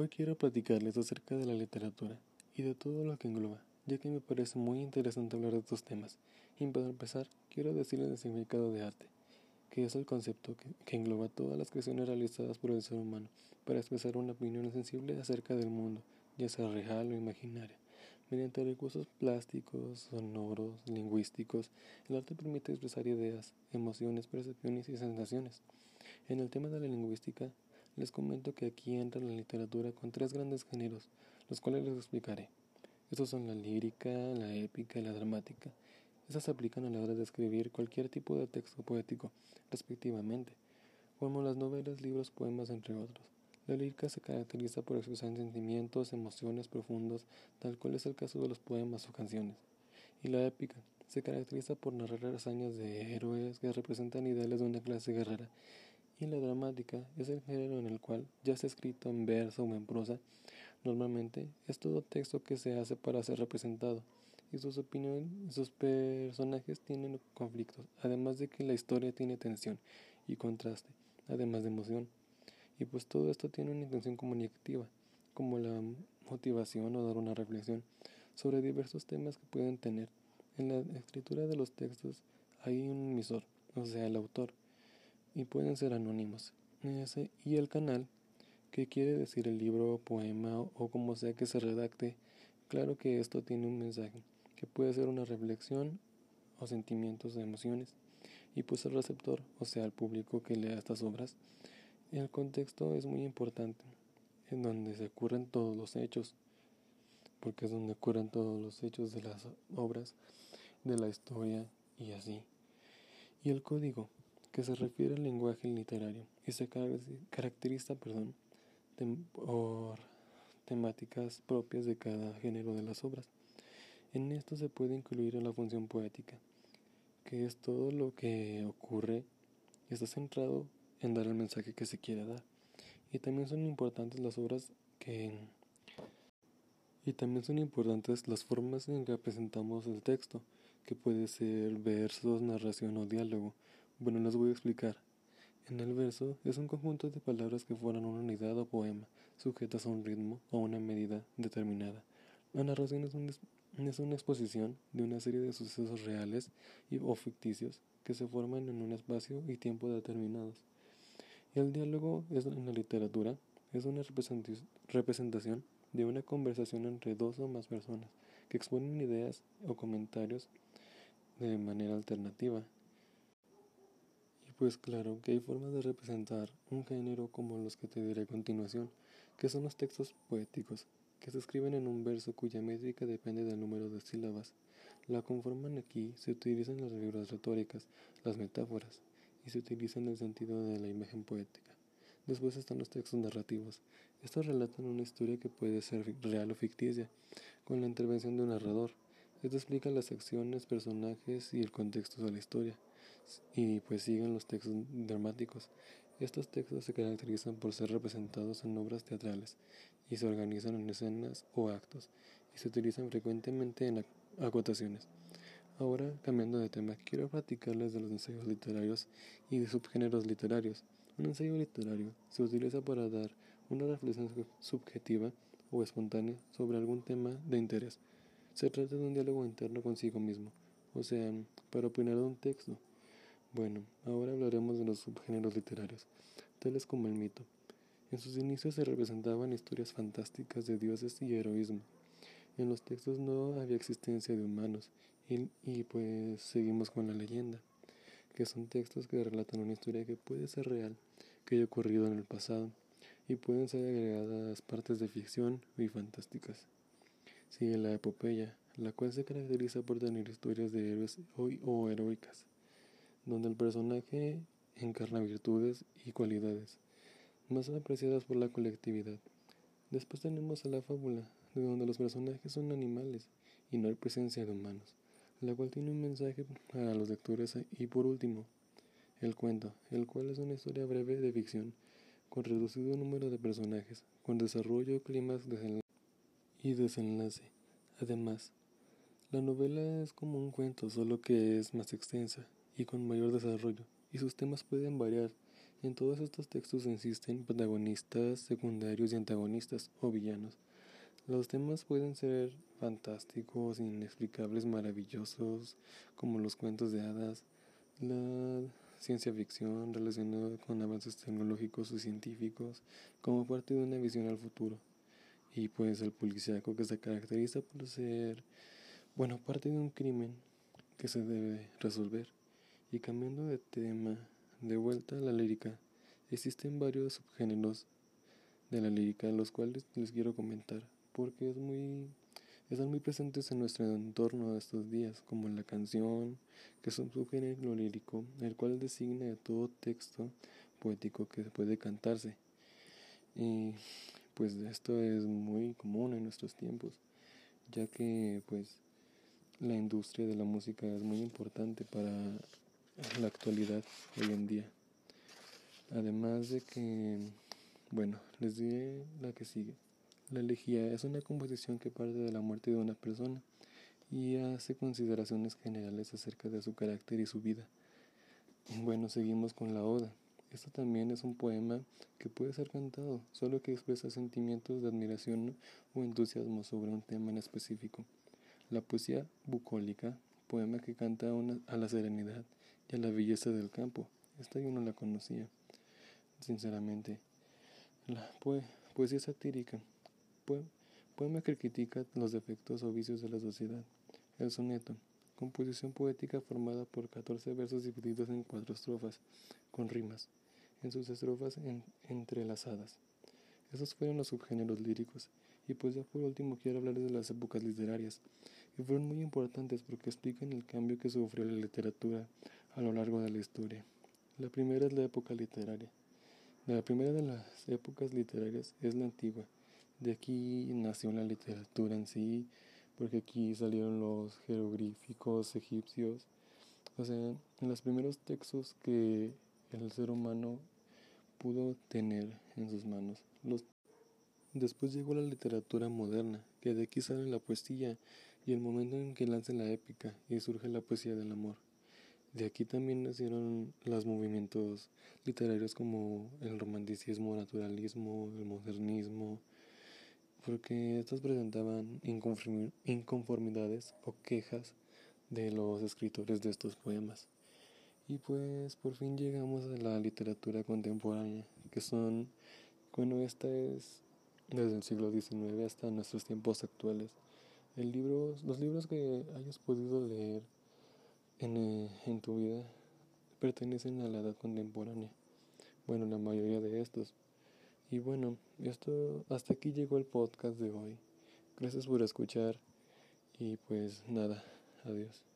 Hoy quiero platicarles acerca de la literatura y de todo lo que engloba, ya que me parece muy interesante hablar de estos temas. Y para empezar, quiero decirles el significado de arte, que es el concepto que, engloba todas las creaciones realizadas por el ser humano para expresar una opinión sensible acerca del mundo, ya sea real o imaginaria. Mediante recursos plásticos, sonoros, lingüísticos, el arte permite expresar ideas, emociones, percepciones y sensaciones. En el tema de la lingüística, les comento que aquí entra la literatura con tres grandes géneros, los cuales les explicaré. Estos son la lírica, la épica y la dramática. Estas se aplican a la hora de escribir cualquier tipo de texto poético, respectivamente, como las novelas, libros, poemas, entre otros. La lírica se caracteriza por expresar sentimientos, emociones profundos, tal cual es el caso de los poemas o canciones. Y la épica se caracteriza por narrar hazañas de héroes que representan ideales de una clase guerrera y la dramática es el género en el cual, ya sea escrito en verso o en prosa, normalmente es todo texto que se hace para ser representado, y sus opiniones, sus personajes tienen conflictos, además de que la historia tiene tensión y contraste, además de emoción. Y pues todo esto tiene una intención comunicativa, como la motivación o dar una reflexión sobre diversos temas que pueden tener. En la escritura de los textos hay un emisor, o sea, el autor, y pueden ser anónimos. y el canal, que quiere decir el libro, poema o como sea que se redacte, claro que esto tiene un mensaje, que puede ser una reflexión o sentimientos o emociones, y pues el receptor, o sea, el público que lea estas obras, el contexto es muy importante, en donde se ocurren todos los hechos, porque es donde ocurren todos los hechos de las obras, de la historia y así. Y el código, que se refiere al lenguaje literario y se caracteriza perdón, por temáticas propias de cada género de las obras. En esto se puede incluir la función poética, que es todo lo que ocurre y está centrado en dar el mensaje que se quiere dar. Y también son importantes las obras que y también son importantes las formas en que presentamos el texto, que puede ser versos, narración o diálogo, bueno, les voy a explicar. En el verso es un conjunto de palabras que forman una unidad o poema, sujetas a un ritmo o una medida determinada. La narración es, una exposición de una serie de sucesos reales y, o ficticios que se forman en un espacio y tiempo determinados. El diálogo es, en la literatura es una representación de una conversación entre dos o más personas que exponen ideas o comentarios de manera alternativa pues claro que hay formas de representar un género como los que te diré a continuación, que son los textos poéticos, que se escriben en un verso cuya métrica depende del número de sílabas. La conforman aquí, se utilizan las figuras retóricas, las metáforas, y se utilizan el sentido de la imagen poética. Después están los textos narrativos. Estos relatan una historia que puede ser real o ficticia, con la intervención de un narrador. Esto explica las acciones, personajes y el contexto de la historia y pues siguen los textos dramáticos. Estos textos se caracterizan por ser representados en obras teatrales y se organizan en escenas o actos y se utilizan frecuentemente en acotaciones. Ahora, cambiando de tema, quiero platicarles de los ensayos literarios y de subgéneros literarios. Un ensayo literario se utiliza para dar una reflexión subjetiva o espontánea sobre algún tema de interés. Se trata de un diálogo interno consigo mismo, o sea, para opinar de un texto bueno, ahora hablaremos de los subgéneros literarios, tales como el mito. En sus inicios se representaban historias fantásticas de dioses y heroísmo. En los textos no había existencia de humanos y, y, pues seguimos con la leyenda, que son textos que relatan una historia que puede ser real, que haya ocurrido en el pasado y pueden ser agregadas partes de ficción y fantásticas. Sigue la epopeya, la cual se caracteriza por tener historias de héroes o heroicas donde el personaje encarna virtudes y cualidades más apreciadas por la colectividad. Después tenemos a la fábula, de donde los personajes son animales y no hay presencia de humanos, la cual tiene un mensaje para los lectores y por último, el cuento, el cual es una historia breve de ficción con reducido número de personajes, con desarrollo, climas y desenlace. Además, la novela es como un cuento, solo que es más extensa y con mayor desarrollo, y sus temas pueden variar En todos estos textos existen protagonistas secundarios y antagonistas o villanos. Los temas pueden ser fantásticos, inexplicables, maravillosos, como los cuentos de hadas, la ciencia ficción relacionada con avances tecnológicos o científicos, como parte de una visión al futuro. Y pues el policíaco que se caracteriza por ser, bueno, parte de un crimen que se debe resolver. Y cambiando de tema, de vuelta a la lírica, existen varios subgéneros de la lírica, los cuales les quiero comentar, porque es muy, están muy presentes en nuestro entorno estos días, como la canción, que es un subgénero lírico, el cual designa todo texto poético que puede cantarse. Y pues esto es muy común en nuestros tiempos, ya que pues la industria de la música es muy importante para la actualidad hoy en día. Además de que, bueno, les diré la que sigue. La elegía es una composición que parte de la muerte de una persona y hace consideraciones generales acerca de su carácter y su vida. Bueno, seguimos con la oda. Esto también es un poema que puede ser cantado, solo que expresa sentimientos de admiración o entusiasmo sobre un tema en específico. La poesía bucólica, poema que canta a la serenidad y a la belleza del campo. Esta yo no la conocía, sinceramente. La poesía satírica, poema que critica los defectos o vicios de la sociedad. El soneto, composición poética formada por 14 versos divididos en cuatro estrofas, con rimas, en sus estrofas entrelazadas. Esos fueron los subgéneros líricos. Y pues ya por último quiero hablar de las épocas literarias, fueron muy importantes porque explican el cambio que sufrió la literatura a lo largo de la historia. La primera es la época literaria. La primera de las épocas literarias es la antigua. De aquí nació la literatura en sí, porque aquí salieron los jeroglíficos egipcios. O sea, los primeros textos que el ser humano pudo tener en sus manos. Los Después llegó la literatura moderna, que de aquí sale la poesía y el momento en que lanza la épica y surge la poesía del amor. De aquí también nacieron los movimientos literarios como el romanticismo, naturalismo, el modernismo, porque estos presentaban inconformidades o quejas de los escritores de estos poemas. Y pues por fin llegamos a la literatura contemporánea, que son, bueno, esta es desde el siglo XIX hasta nuestros tiempos actuales. El libro, los libros que hayas podido leer en, eh, en tu vida pertenecen a la edad contemporánea. Bueno, la mayoría de estos. Y bueno, esto hasta aquí llegó el podcast de hoy. Gracias por escuchar y pues nada, adiós.